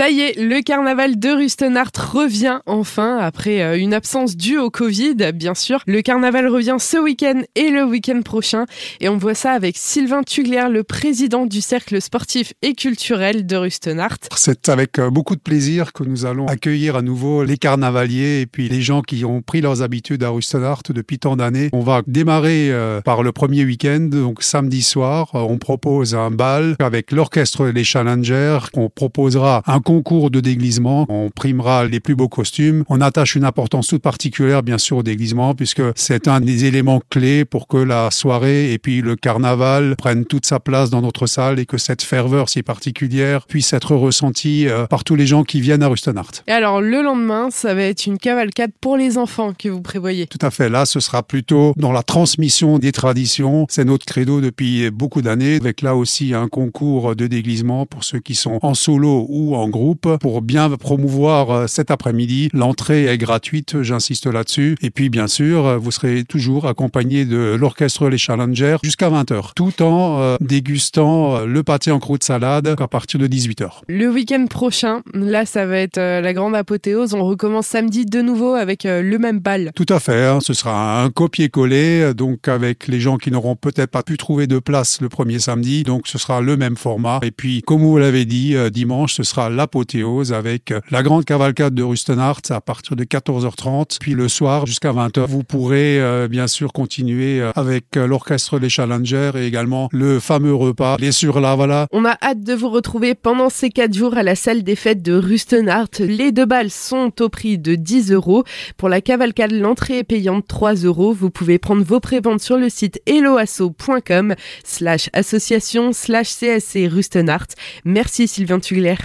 Ça y est, le carnaval de Rustenart revient enfin après euh, une absence due au Covid, bien sûr. Le carnaval revient ce week-end et le week-end prochain. Et on voit ça avec Sylvain Tugler, le président du cercle sportif et culturel de Rustenart. C'est avec euh, beaucoup de plaisir que nous allons accueillir à nouveau les carnavaliers et puis les gens qui ont pris leurs habitudes à Rustenart depuis tant d'années. On va démarrer euh, par le premier week-end, donc samedi soir. On propose un bal avec l'orchestre Les Challengers. On proposera un concours de déguisement. On primera les plus beaux costumes. On attache une importance toute particulière, bien sûr, au déguisement, puisque c'est un des éléments clés pour que la soirée et puis le carnaval prennent toute sa place dans notre salle et que cette ferveur si particulière puisse être ressentie euh, par tous les gens qui viennent à Rustenart. Et alors, le lendemain, ça va être une cavalcade pour les enfants que vous prévoyez. Tout à fait. Là, ce sera plutôt dans la transmission des traditions. C'est notre credo depuis beaucoup d'années, avec là aussi un concours de déguisement pour ceux qui sont en solo ou en groupe pour bien promouvoir euh, cet après-midi. L'entrée est gratuite, j'insiste là-dessus. Et puis, bien sûr, euh, vous serez toujours accompagné de l'orchestre Les Challengers jusqu'à 20h, tout en euh, dégustant le pâté en croûte salade à partir de 18h. Le week-end prochain, là, ça va être la grande apothéose. On recommence samedi de nouveau avec le même bal. Tout à fait. Hein. ce sera un copier-coller, donc avec les gens qui n'auront peut-être pas pu trouver de place le premier samedi. Donc, ce sera le même format. Et puis, comme vous l'avez dit, dimanche, ce sera l'apothéose avec la grande cavalcade de Rustenart à partir de 14h30. Puis le soir jusqu'à 20h, vous pourrez euh, bien sûr continuer euh, avec euh, l'orchestre Les Challengers et également le fameux repas, les sur la. On a hâte de vous retrouver pendant ces quatre jours à la salle des fêtes de Rustenart. Les deux balles sont au prix de 10 euros. Pour la cavalcade, l'entrée est payante 3 euros. Vous pouvez prendre vos préventes sur le site eloasso.com slash association slash csc Rustenart. Merci Sylvain Tugler.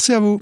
Merci à vous.